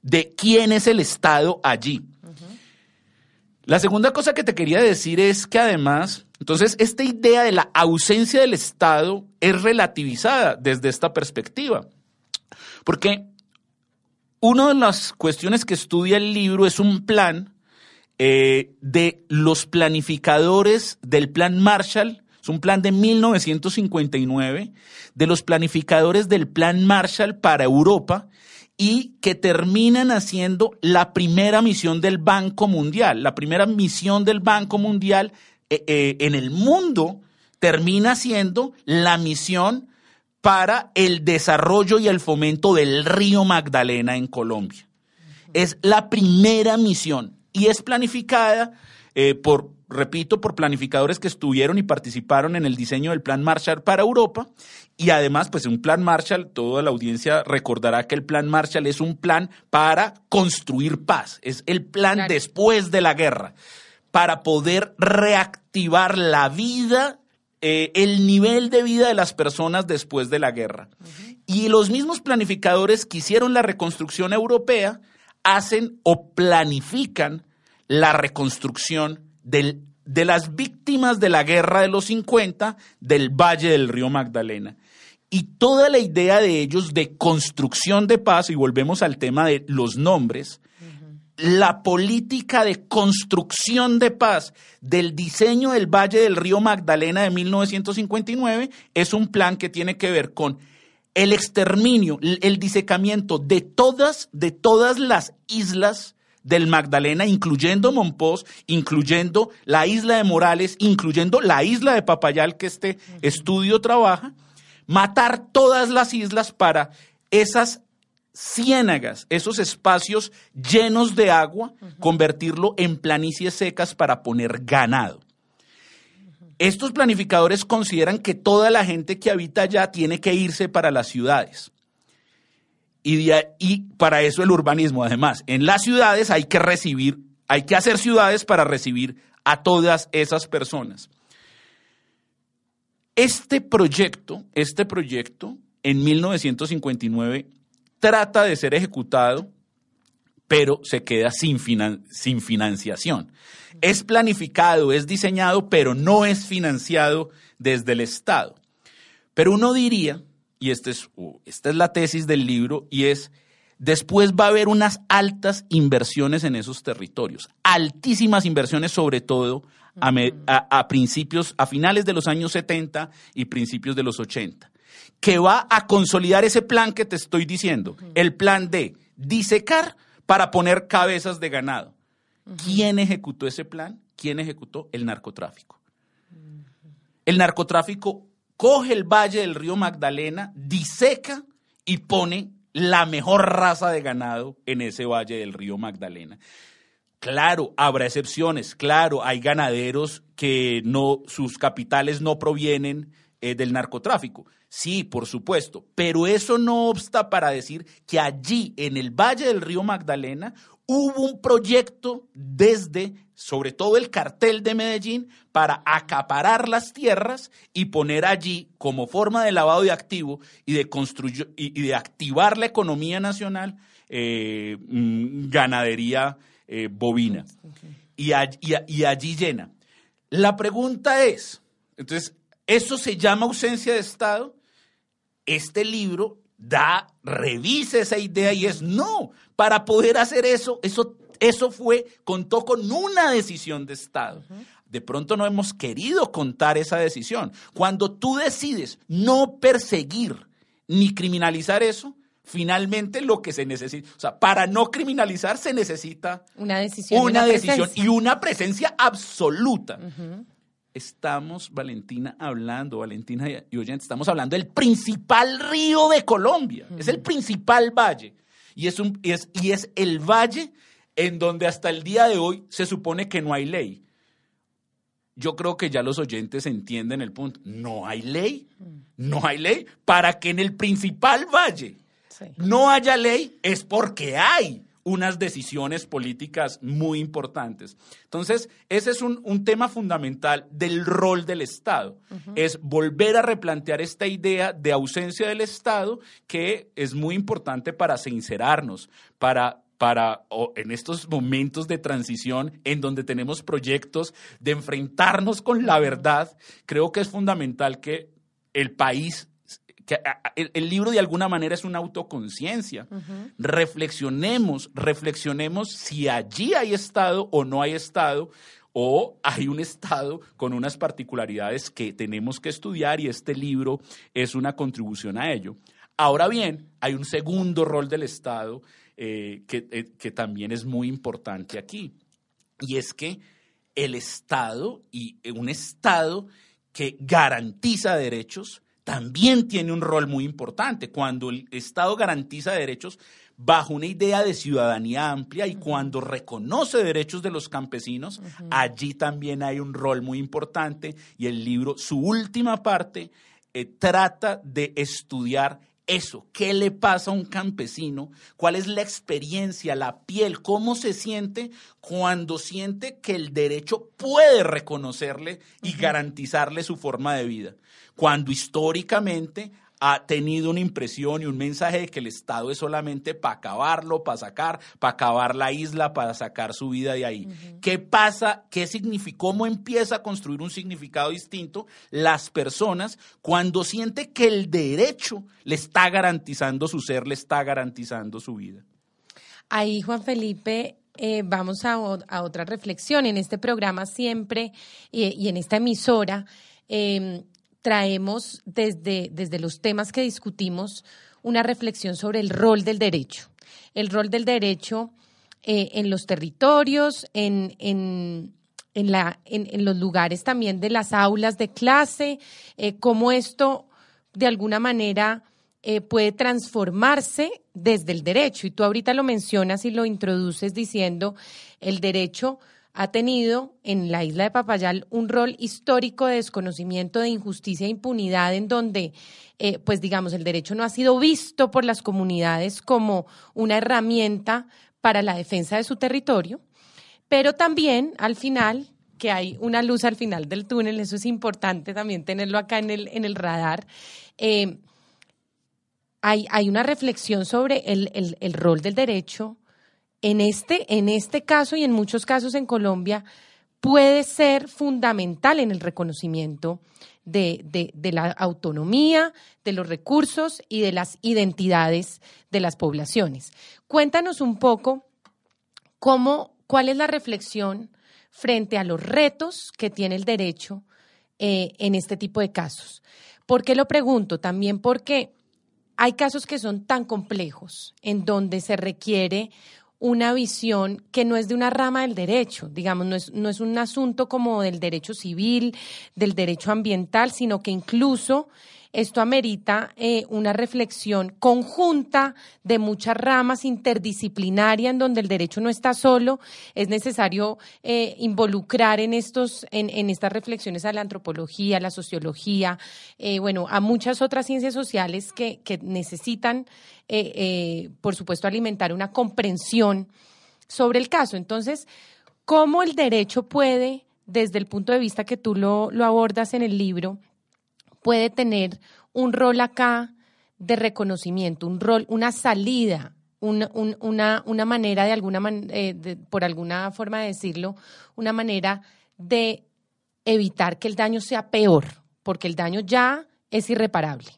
de quién es el Estado allí. La segunda cosa que te quería decir es que además, entonces, esta idea de la ausencia del Estado es relativizada desde esta perspectiva. Porque una de las cuestiones que estudia el libro es un plan eh, de los planificadores del plan Marshall, es un plan de 1959, de los planificadores del plan Marshall para Europa, y que terminan haciendo la primera misión del Banco Mundial. La primera misión del Banco Mundial eh, eh, en el mundo termina siendo la misión para el desarrollo y el fomento del río Magdalena en Colombia. Es la primera misión y es planificada eh, por repito, por planificadores que estuvieron y participaron en el diseño del Plan Marshall para Europa. Y además, pues un Plan Marshall, toda la audiencia recordará que el Plan Marshall es un plan para construir paz, es el plan después de la guerra, para poder reactivar la vida, eh, el nivel de vida de las personas después de la guerra. Y los mismos planificadores que hicieron la reconstrucción europea hacen o planifican la reconstrucción del, de las víctimas de la guerra de los 50 del Valle del Río Magdalena. Y toda la idea de ellos de construcción de paz, y volvemos al tema de los nombres, la política de construcción de paz del diseño del Valle del Río Magdalena de 1959 es un plan que tiene que ver con el exterminio, el disecamiento de todas, de todas las islas del Magdalena, incluyendo Monpós, incluyendo la isla de Morales, incluyendo la isla de Papayal que este estudio trabaja, matar todas las islas para esas ciénagas, esos espacios llenos de agua, convertirlo en planicies secas para poner ganado. Estos planificadores consideran que toda la gente que habita allá tiene que irse para las ciudades. Y, para eso el urbanismo, además, en las ciudades hay que recibir, hay que hacer ciudades para recibir a todas esas personas. Este proyecto, este proyecto, en 1959 trata de ser ejecutado, pero se queda sin, sin financiación. Es planificado, es diseñado, pero no es financiado desde el Estado. Pero uno diría, y este es, esta es la tesis del libro, y es, después va a haber unas altas inversiones en esos territorios, altísimas inversiones sobre todo a, a, principios, a finales de los años 70 y principios de los 80 que va a consolidar ese plan que te estoy diciendo, el plan de disecar para poner cabezas de ganado. ¿Quién ejecutó ese plan? ¿Quién ejecutó? El narcotráfico. El narcotráfico coge el valle del río Magdalena, diseca y pone la mejor raza de ganado en ese valle del río Magdalena. Claro, habrá excepciones, claro, hay ganaderos que no, sus capitales no provienen eh, del narcotráfico. Sí, por supuesto, pero eso no obsta para decir que allí, en el Valle del Río Magdalena, hubo un proyecto desde, sobre todo el cartel de Medellín, para acaparar las tierras y poner allí, como forma de lavado de activo y de, y, de activar la economía nacional, eh, mm, ganadería eh, bovina. Y, y allí llena. La pregunta es, entonces, ¿eso se llama ausencia de Estado? Este libro da, revisa esa idea y es no, para poder hacer eso, eso, eso fue, contó con una decisión de Estado. De pronto no hemos querido contar esa decisión. Cuando tú decides no perseguir ni criminalizar eso, finalmente lo que se necesita, o sea, para no criminalizar se necesita una decisión, una, decisión y una presencia absoluta estamos, Valentina, hablando, Valentina y oyentes, estamos hablando del principal río de Colombia. Es el principal valle. Y es, un, y, es, y es el valle en donde hasta el día de hoy se supone que no hay ley. Yo creo que ya los oyentes entienden el punto. No hay ley. No hay ley. Para que en el principal valle no haya ley es porque hay unas decisiones políticas muy importantes. Entonces, ese es un, tema fundamental del rol del Estado, es volver a replantear esta idea de ausencia del Estado que es muy importante para sincerarnos, para para en estos momentos de transición en donde tenemos proyectos de enfrentarnos con la verdad, creo que es fundamental que el país el, libro de alguna manera es una autoconciencia. Reflexionemos, reflexionemos si allí hay Estado o no hay Estado, o hay un Estado con unas particularidades que tenemos que estudiar y este libro es una contribución a ello. Ahora bien, hay un segundo rol del Estado eh, que, eh, que también es muy importante aquí, y es que el Estado y un Estado que garantiza derechos, también tiene un rol muy importante. Cuando el Estado garantiza derechos bajo una idea de ciudadanía amplia y cuando reconoce derechos de los campesinos, allí también hay un rol muy importante y el libro, su última parte, eh, trata de estudiar eso, qué le pasa a un campesino, cuál es la experiencia, la piel, cómo se siente cuando siente que el derecho puede reconocerle y garantizarle su forma de vida cuando históricamente ha tenido una impresión y un mensaje de que el Estado es solamente para acabarlo, para sacar, para acabar la isla, para sacar su vida de ahí. ¿Qué pasa? ¿Qué significa? ¿Cómo empieza a construir un significado distinto las personas cuando siente que el derecho le está garantizando su ser, le está garantizando su vida? Ahí, Juan Felipe, eh, vamos a, otra reflexión. En este programa siempre y en esta emisora em, traemos desde, desde los temas que discutimos una reflexión sobre el rol del derecho. El rol del derecho eh, en los territorios, en, en, en, la, en, los lugares también de las aulas de clase, eh, cómo esto de alguna manera eh, puede transformarse desde el derecho. Y tú ahorita lo mencionas y lo introduces diciendo el derecho ha tenido en la isla de Papayal un rol histórico de desconocimiento, de injusticia e impunidad, en donde, eh, pues digamos, el derecho no ha sido visto por las comunidades como una herramienta para la defensa de su territorio, pero también al final que hay una luz al final del túnel, eso es importante también tenerlo acá en el, en el radar. Eh, hay, hay, una reflexión sobre el, el rol del derecho en este, en este caso y en muchos casos en Colombia puede ser fundamental en el reconocimiento de, de, la autonomía, de los recursos y de las identidades de las poblaciones. Cuéntanos un poco cómo, cuál es la reflexión frente a los retos que tiene el derecho eh, en este tipo de casos. ¿Por qué lo pregunto? También porque hay casos que son tan complejos, en donde se requiere una visión que no es de una rama del derecho, digamos, no es, no es un asunto como del derecho civil, del derecho ambiental, sino que incluso esto amerita eh, una reflexión conjunta de muchas ramas interdisciplinarias en donde el derecho no está solo. Es necesario eh, involucrar en, estos, en, estas reflexiones a la antropología, a la sociología, eh, bueno, a muchas otras ciencias sociales que, necesitan, por supuesto, alimentar una comprensión sobre el caso. Entonces, ¿cómo el derecho puede, desde el punto de vista que tú lo abordas en el libro, puede tener un rol acá de reconocimiento, un rol, una salida, una, una, manera de alguna eh, por alguna forma de decirlo, una manera de evitar que el daño sea peor, porque el daño ya es irreparable.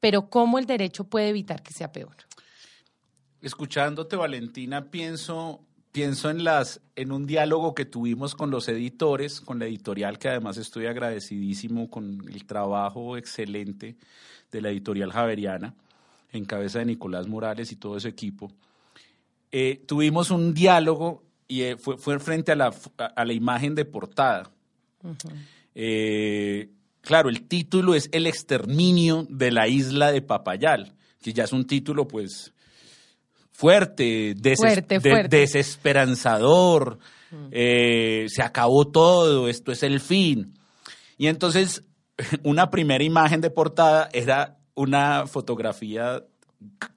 Pero ¿cómo el derecho puede evitar que sea peor? Escuchándote, Valentina, pienso pienso en las en un diálogo que tuvimos con los editores, con la editorial que además estoy agradecidísimo con el trabajo excelente de la editorial Javeriana en cabeza de Nicolás Morales y todo ese equipo. Eh, tuvimos un diálogo y eh, fue, fue, frente a la, a, la imagen de portada. Eh, claro, el título es El exterminio de la isla de Papayal, que ya es un título pues fuerte, desesperanzador, eh, se acabó todo, esto es el fin. Y entonces una primera imagen de portada era una fotografía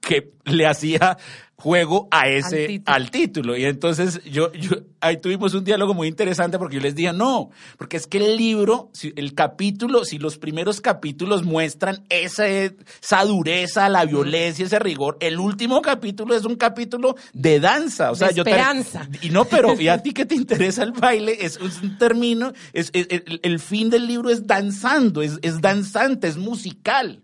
que le hacía juego a ese, al título. Y entonces yo, yo, ahí tuvimos un diálogo muy interesante porque yo les dije, no, porque es que el libro, el capítulo, si los primeros capítulos muestran esa, esa dureza, la violencia, ese rigor, el último capítulo es un capítulo de danza. O sea, yo esperanza. y no, pero y a ti que te interesa el baile, es, un término, es, el, fin del libro es danzando, es, es danzante, es musical.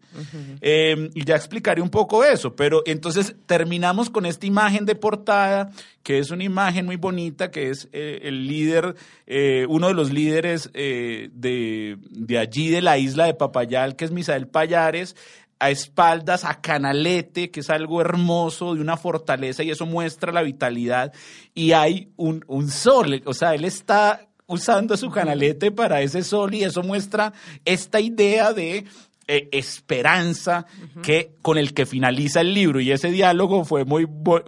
Em, y ya explicaré un poco eso, pero entonces terminamos con esta imagen de portada, que es una imagen muy bonita, que es eh, el líder, eh, uno de los líderes eh, de, de, allí de la isla de Papayal, que es Misael Payares, a espaldas a Canalete, que es algo hermoso, de una fortaleza, y eso muestra la vitalidad, y hay un, un sol, o sea, él está usando su canalete para ese sol y eso muestra esta idea de eh, esperanza que con el que finaliza el libro. Y ese diálogo fue muy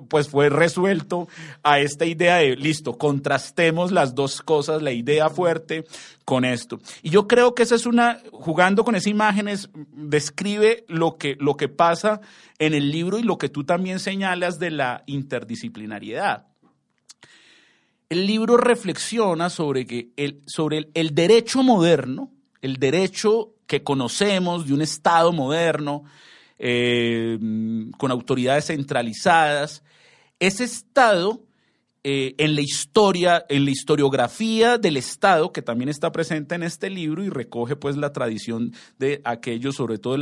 pues fue resuelto a esta idea de listo contrastemos las dos cosas la idea fuerte con esto. Y yo creo que esa es una jugando con esas imágenes describe lo que lo que pasa en el libro y lo que tú también señalas de la interdisciplinariedad. El libro reflexiona sobre que el sobre el derecho moderno el derecho que conocemos de un Estado moderno, eh, con autoridades centralizadas, ese Estado eh, en la historia, en la historiografía del Estado, que también está presente en este libro y recoge pues la tradición de aquello, sobre todo de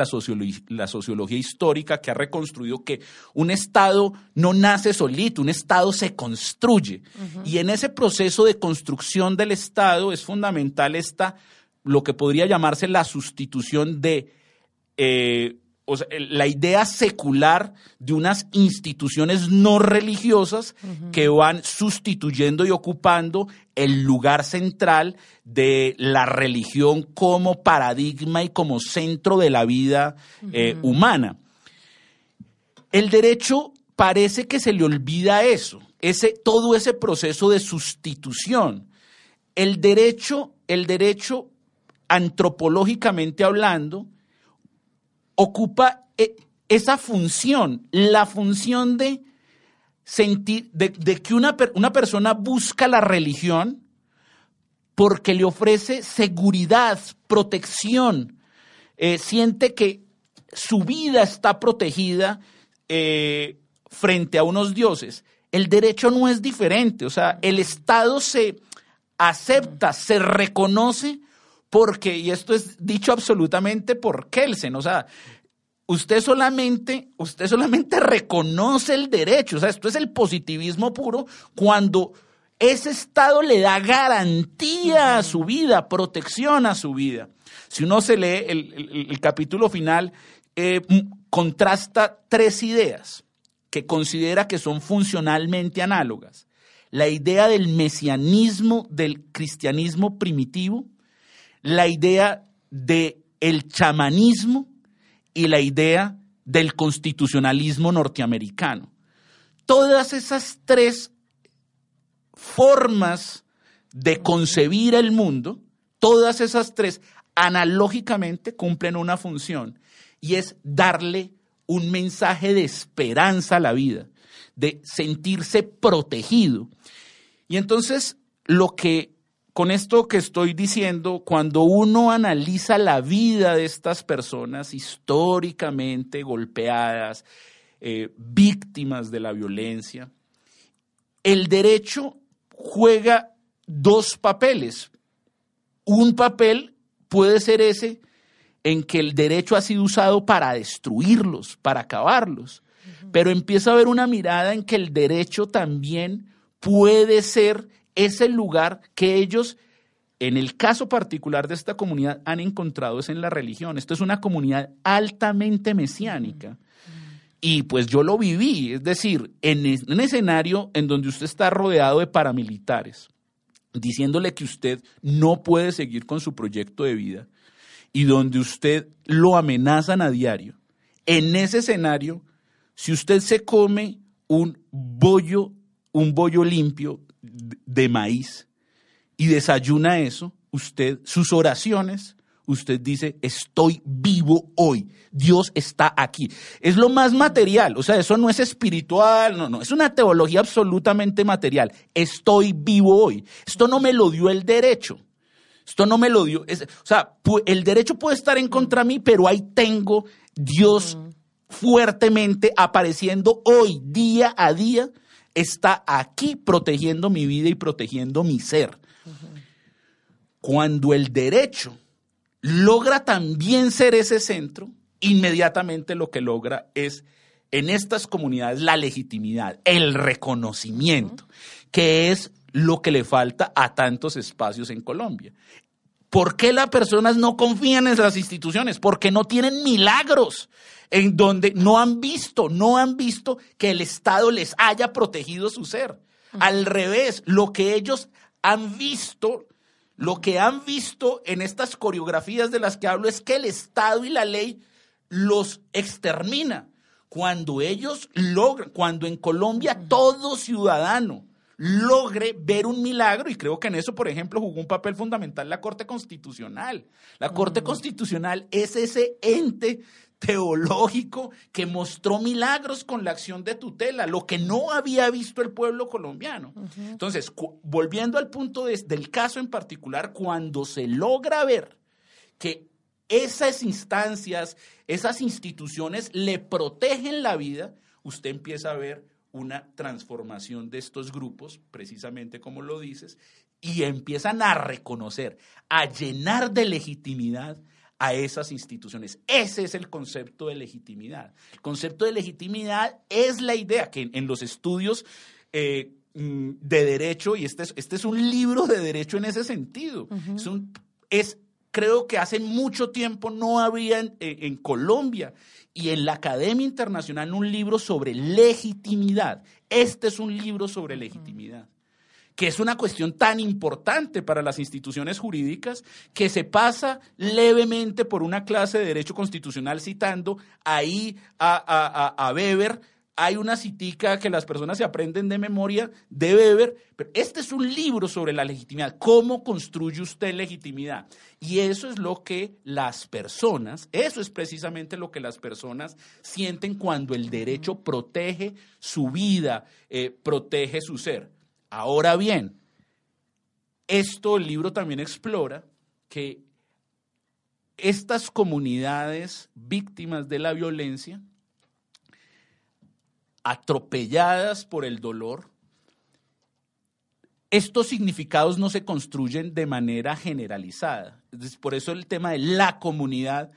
la sociología histórica, que ha reconstruido que un Estado no nace solito, un Estado se construye. Y en ese proceso de construcción del Estado es fundamental esta, lo que podría llamarse la sustitución de eh, o sea, la idea secular de unas instituciones no religiosas que van sustituyendo y ocupando el lugar central de la religión como paradigma y como centro de la vida eh, humana. El derecho parece que se le olvida eso, ese, todo ese proceso de sustitución. El derecho, el derecho antropológicamente hablando, ocupa eh, esa función, la función de sentir, de, que una, una, persona busca la religión porque le ofrece seguridad, protección, eh, siente que su vida está protegida eh, frente a unos dioses. El derecho no es diferente, o sea, el Estado se acepta, se reconoce porque, y esto es dicho absolutamente por Kelsen, o sea, usted solamente, usted solamente reconoce el derecho, o sea, esto es el positivismo puro cuando ese Estado le da garantía a su vida, protección a su vida. Si uno se lee el, capítulo final, eh, contrasta tres ideas que considera que son funcionalmente análogas. La idea del mesianismo del cristianismo primitivo, la idea del el chamanismo y la idea del constitucionalismo norteamericano. Todas esas tres formas de concebir el mundo, todas esas tres analógicamente cumplen una función y es darle un mensaje de esperanza a la vida, de sentirse protegido. Y entonces lo que con esto que estoy diciendo, cuando uno analiza la vida de estas personas históricamente golpeadas, eh, víctimas de la violencia, el derecho juega dos papeles. Un papel puede ser ese en que el derecho ha sido usado para destruirlos, para acabarlos, pero empieza a haber una mirada en que el derecho también puede ser es el lugar que ellos, en el caso particular de esta comunidad, han encontrado es en la religión. Esto es una comunidad altamente mesiánica. Y pues yo lo viví, es decir, en un escenario en donde usted está rodeado de paramilitares, diciéndole que usted no puede seguir con su proyecto de vida y donde usted lo amenazan a diario. En ese escenario, si usted se come un bollo, un bollo limpio de maíz y desayuna eso, usted, sus oraciones, usted dice, estoy vivo hoy, Dios está aquí. Es lo más material, o sea, eso no es espiritual, no, no, es una teología absolutamente material. Estoy vivo hoy. Esto no me lo dio el derecho. Esto no me lo dio. o sea, el derecho puede estar en contra de mí, pero ahí tengo Dios fuertemente apareciendo hoy, día a día, está aquí protegiendo mi vida y protegiendo mi ser. Cuando el derecho logra también ser ese centro, inmediatamente lo que logra es en estas comunidades la legitimidad, el reconocimiento, que es lo que le falta a tantos espacios en Colombia. ¿Por qué las personas no confían en las instituciones? Porque no tienen milagros en donde no han visto, no han visto que el Estado les haya protegido su ser. Al revés, lo que ellos han visto, lo que han visto en estas coreografías de las que hablo es que el Estado y la ley los extermina. Cuando ellos logran, cuando en Colombia todo ciudadano logre ver un milagro, y creo que en eso, por ejemplo, jugó un papel fundamental la Corte Constitucional. La Corte Constitucional es ese ente teológico que mostró milagros con la acción de tutela, lo que no había visto el pueblo colombiano. Entonces, volviendo al punto del caso en particular, cuando se logra ver que esas instancias, esas instituciones le protegen la vida, usted empieza a ver una transformación de estos grupos, precisamente como lo dices, y empiezan a reconocer, a llenar de legitimidad a esas instituciones. Ese es el concepto de legitimidad. El concepto de legitimidad es la idea que en, los estudios eh, mm, de derecho, y este es, este es un libro de derecho en ese sentido, es, creo que hace mucho tiempo no había en, en Colombia y en la Academia Internacional un libro sobre legitimidad. Este es un libro sobre legitimidad que es una cuestión tan importante para las instituciones jurídicas que se pasa levemente por una clase de derecho constitucional citando ahí a, a, Weber. Hay una citica que las personas se aprenden de memoria de Weber, pero este es un libro sobre la legitimidad, cómo construye usted legitimidad. Y eso es lo que las personas, eso es precisamente lo que las personas sienten cuando el derecho protege su vida, eh, protege su ser. Ahora bien, esto el libro también explora que estas comunidades víctimas de la violencia, atropelladas por el dolor, estos significados no se construyen de manera generalizada. Por eso el tema de la comunidad,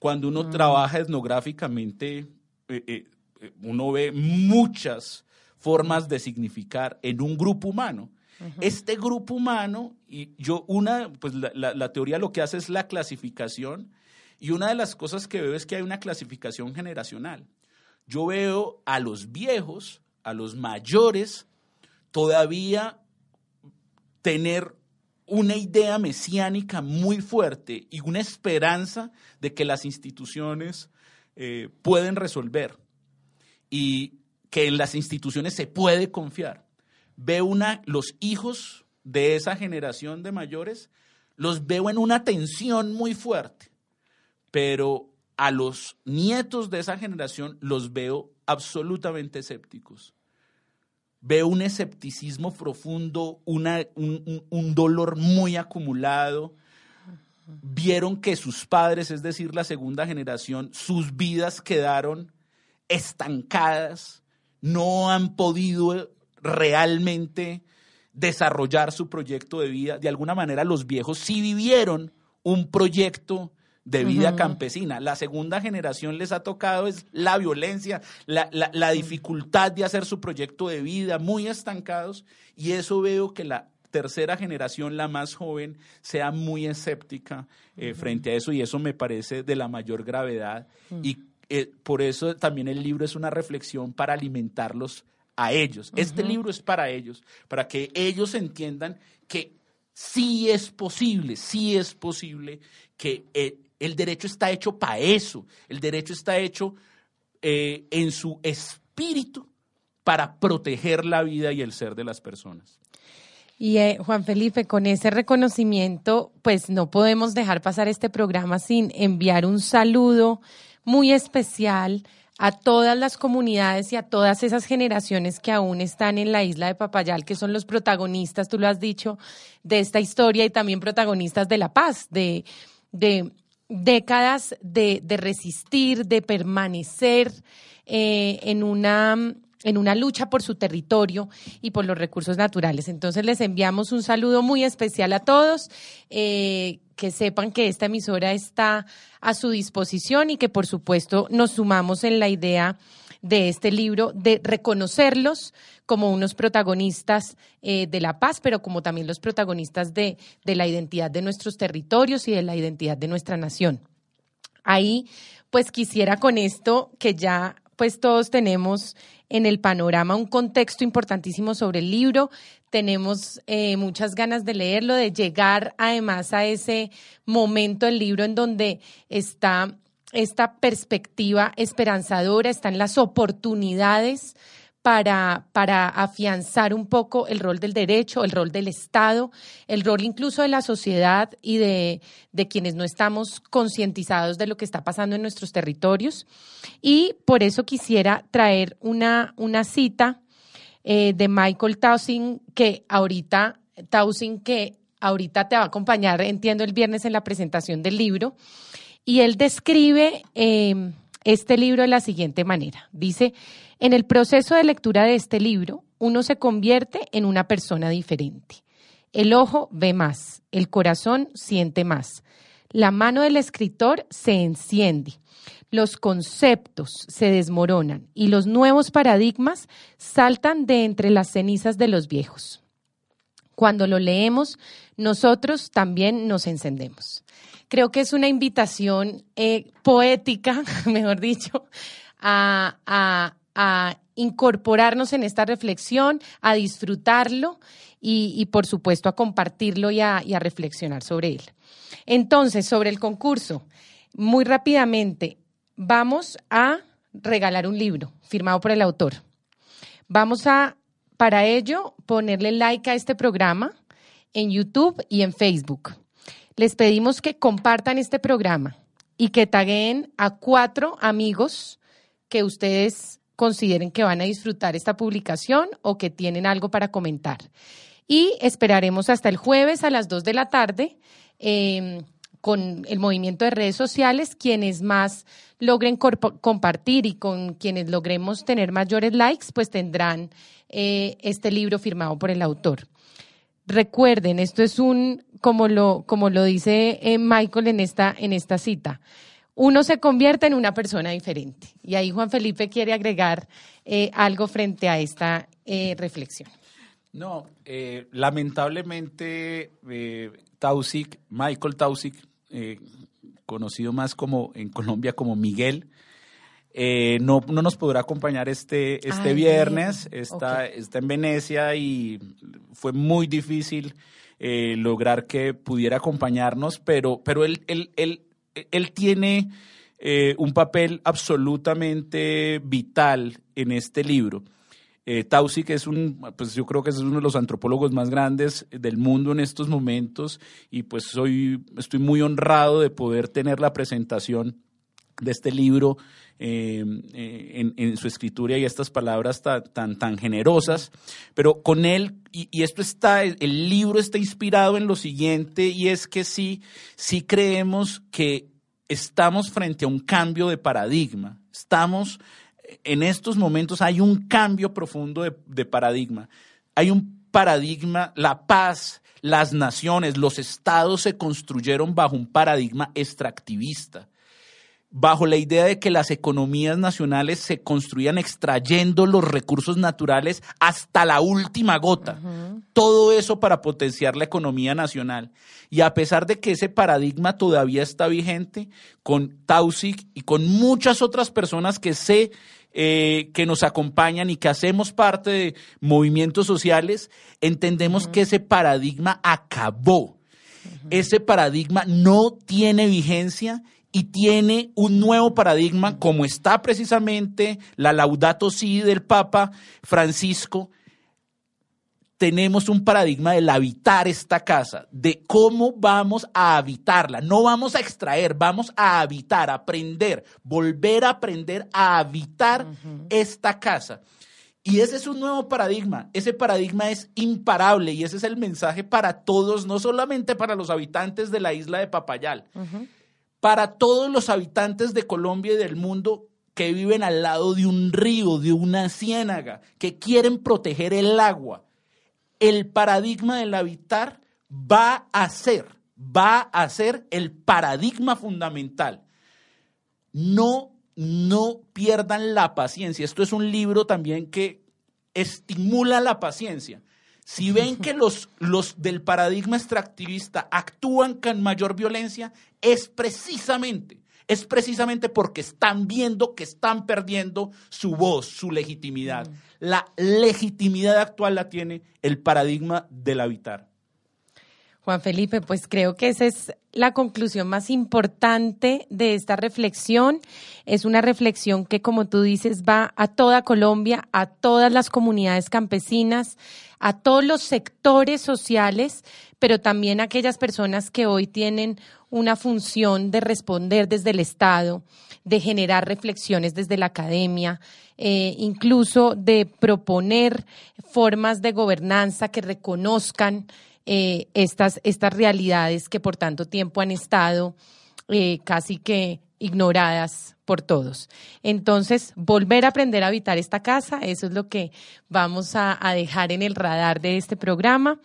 cuando uno mm. trabaja etnográficamente, eh, eh, uno ve muchas formas de significar en un grupo humano. Este grupo humano, y yo una, pues la, teoría lo que hace es la clasificación, y una de las cosas que veo es que hay una clasificación generacional. Yo veo a los viejos, a los mayores, todavía tener una idea mesiánica muy fuerte y una esperanza de que las instituciones eh, pueden resolver. Y que en las instituciones se puede confiar. Veo una, los hijos de esa generación de mayores, los veo en una tensión muy fuerte, pero a los nietos de esa generación los veo absolutamente escépticos. Veo un escepticismo profundo, un, un dolor muy acumulado. Vieron que sus padres, es decir, la segunda generación, sus vidas quedaron estancadas, no han podido realmente desarrollar su proyecto de vida. De alguna manera los viejos sí vivieron un proyecto de vida campesina. La segunda generación les ha tocado es la violencia, la, la, dificultad de hacer su proyecto de vida, muy estancados, y eso veo que la tercera generación, la más joven, sea muy escéptica eh, frente a eso, y eso me parece de la mayor gravedad. Y eh, por eso también el libro es una reflexión para alimentarlos a ellos. Este libro es para ellos, para que ellos entiendan que sí es posible, sí es posible que eh, el derecho está hecho para eso. El derecho está hecho eh, en su espíritu para proteger la vida y el ser de las personas. Y Juan Felipe, con ese reconocimiento, pues no podemos dejar pasar este programa sin enviar un saludo muy especial a todas las comunidades y a todas esas generaciones que aún están en la isla de Papayal, que son los protagonistas, tú lo has dicho, de esta historia y también protagonistas de la paz, de, de décadas de, de resistir, de permanecer eh, en una en una lucha por su territorio y por los recursos naturales. Entonces les enviamos un saludo muy especial a todos, eh, que sepan que esta emisora está a su disposición y que por supuesto nos sumamos en la idea de este libro de reconocerlos como unos protagonistas eh, de la paz, pero como también los protagonistas de, de la identidad de nuestros territorios y de la identidad de nuestra nación. Ahí, pues quisiera con esto que ya pues todos tenemos en el panorama un contexto importantísimo sobre el libro. Tenemos eh, muchas ganas de leerlo, de llegar además a ese momento del libro en donde está esta perspectiva esperanzadora, están las oportunidades para, para afianzar un poco el rol del derecho, el rol del Estado, el rol incluso de la sociedad y de, de quienes no estamos concientizados de lo que está pasando en nuestros territorios. Y por eso quisiera traer una, una cita eh, de Michael Tausing, que ahorita, Tausing, que ahorita te va a acompañar, entiendo, el viernes en la presentación del libro. Y él describe em, este libro de la siguiente manera. Dice, en el proceso de lectura de este libro, uno se convierte en una persona diferente. El ojo ve más, el corazón siente más. La mano del escritor se enciende, los conceptos se desmoronan y los nuevos paradigmas saltan de entre las cenizas de los viejos. Cuando lo leemos, nosotros también nos encendemos. Creo que es una invitación eh, poética, mejor dicho, a, incorporarnos en esta reflexión, a disfrutarlo y, por supuesto, a compartirlo y a, reflexionar sobre él. Entonces, sobre el concurso, muy rápidamente, vamos a regalar un libro firmado por el autor. Vamos a, para ello, ponerle like a este programa en YouTube y en Facebook. Les pedimos que compartan este programa y que taguen a cuatro amigos que ustedes consideren que van a disfrutar esta publicación o que tienen algo para comentar. Y esperaremos hasta el jueves a las 2 de la tarde em, con el movimiento de redes sociales, quienes más logren compartir y con quienes logremos tener mayores likes, pues tendrán eh, este libro firmado por el autor. Recuerden, esto es un, como lo, como lo dice eh, Michael en esta, en esta cita, uno se convierte en una persona diferente. Y ahí Juan Felipe quiere agregar eh, algo frente a esta reflexión. No, lamentablemente Tausik, Michael Tausik, conocido más como en Colombia como Miguel, eh, no, no, nos podrá acompañar este, este viernes, está, está en Venecia y fue muy difícil eh, lograr que pudiera acompañarnos, pero, pero él, él, él, él tiene eh, un papel absolutamente vital en este libro. Eh, que es un, pues yo creo que es uno de los antropólogos más grandes del mundo en estos momentos y pues soy, estoy muy honrado de poder tener la presentación de este libro eh, eh, en, su escritura y estas palabras tan, tan, generosas, pero con él, y, esto está, el libro está inspirado en lo siguiente, y es que sí, sí creemos que estamos frente a un cambio de paradigma, estamos en estos momentos hay un cambio profundo de, paradigma. Hay un paradigma, la paz, las naciones, los estados se construyeron bajo un paradigma extractivista bajo la idea de que las economías nacionales se construían extrayendo los recursos naturales hasta la última gota. Todo eso para potenciar la economía nacional. Y a pesar de que ese paradigma todavía está vigente, con Tausig y con muchas otras personas que sé eh, que nos acompañan y que hacemos parte de movimientos sociales, entendemos que ese paradigma acabó. Ese paradigma no tiene vigencia y tiene un nuevo paradigma como está precisamente la Laudato Si del Papa Francisco. Tenemos un paradigma del habitar esta casa, de cómo vamos a habitarla. No vamos a extraer, vamos a habitar, aprender, volver a aprender a habitar esta casa. Y ese es un nuevo paradigma. Ese paradigma es imparable y ese es el mensaje para todos, no solamente para los habitantes de la isla de Papayal para todos los habitantes de Colombia y del mundo que viven al lado de un río, de una ciénaga, que quieren proteger el agua. El paradigma del habitar va a ser, va a ser el paradigma fundamental. No, no pierdan la paciencia. Esto es un libro también que estimula la paciencia. Si ven que los, los del paradigma extractivista actúan con mayor violencia, es precisamente, es precisamente porque están viendo que están perdiendo su voz, su legitimidad. Mm. La legitimidad actual la tiene el paradigma del habitar. Juan Felipe, pues creo que esa es la conclusión más importante de esta reflexión. Es una reflexión que, como tú dices, va a toda Colombia, a todas las comunidades campesinas, a todos los sectores sociales, pero también a aquellas personas que hoy tienen una función de responder desde el Estado, de generar reflexiones desde la academia, eh, incluso de proponer formas de gobernanza que reconozcan eh, estas, estas realidades que por tanto tiempo han estado eh, casi que ignoradas por todos. Entonces, volver a aprender a habitar esta casa, eso es lo que vamos a, dejar en el radar de este programa.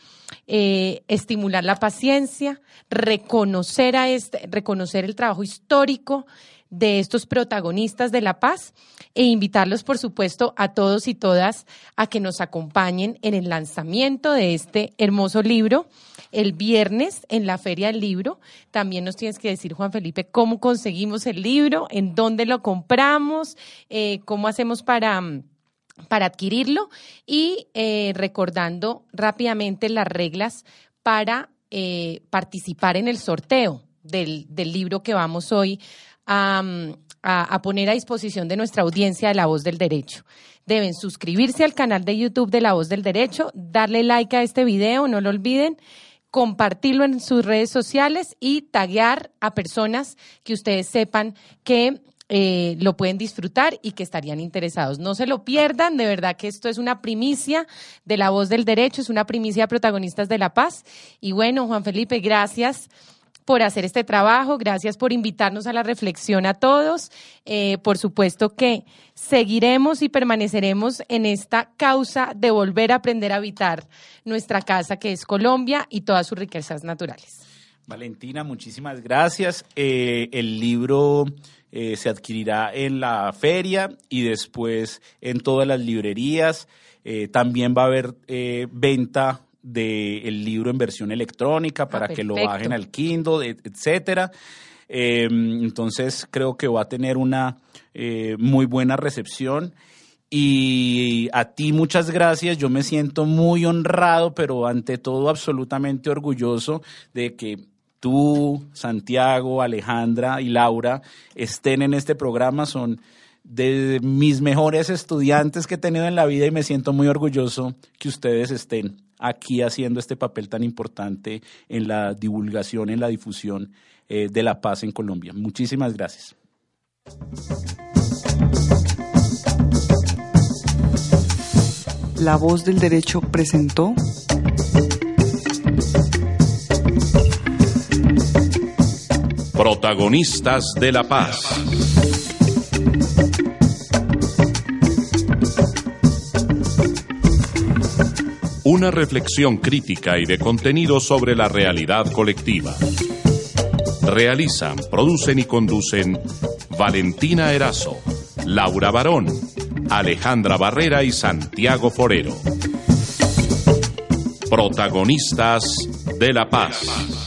Eh, estimular la paciencia, reconocer, a este, reconocer el trabajo histórico de estos protagonistas de la paz e invitarlos, por supuesto, a todos y todas a que nos acompañen en el lanzamiento de este hermoso libro el viernes en la Feria del Libro. También nos tienes que decir, Juan Felipe, cómo conseguimos el libro, en dónde lo compramos, eh, cómo hacemos para para adquirirlo y eh, recordando rápidamente las reglas para eh, participar en el sorteo del, del libro que vamos hoy a, poner a disposición de nuestra audiencia de La Voz del Derecho. Deben suscribirse al canal de YouTube de La Voz del Derecho, darle like a este video, no lo olviden, compartirlo en sus redes sociales y taguear a personas que ustedes sepan que eh, lo pueden disfrutar y que estarían interesados. No se lo pierdan, de verdad que esto es una primicia de la voz del derecho, es una primicia de protagonistas de la paz. Y bueno, Juan Felipe, gracias por hacer este trabajo, gracias por invitarnos a la reflexión a todos. Eh, por supuesto que seguiremos y permaneceremos en esta causa de volver a aprender a habitar nuestra casa que es Colombia y todas sus riquezas naturales. Valentina, muchísimas gracias. Eh, el libro eh, se adquirirá en la feria y después en todas las librerías. también va a haber venta del libro en versión electrónica para ah, que lo bajen al Kindle, etcétera. Em, entonces creo que va a tener una eh, muy buena recepción. Y a ti muchas gracias, yo me siento muy honrado, pero ante todo absolutamente orgulloso de que tú, Santiago, Alejandra y Laura estén en este programa. Son de mis mejores estudiantes que he tenido en la vida y me siento muy orgulloso que ustedes estén aquí haciendo este papel tan importante en la divulgación, en la difusión eh, de la paz en Colombia. Muchísimas gracias. La voz del derecho presentó Protagonistas de la paz. Una reflexión crítica y de contenido sobre la realidad colectiva. Realizan, producen y conducen Valentina Erazo, Laura Barón, Alejandra Barrera y Santiago Forero. Protagonistas de la paz.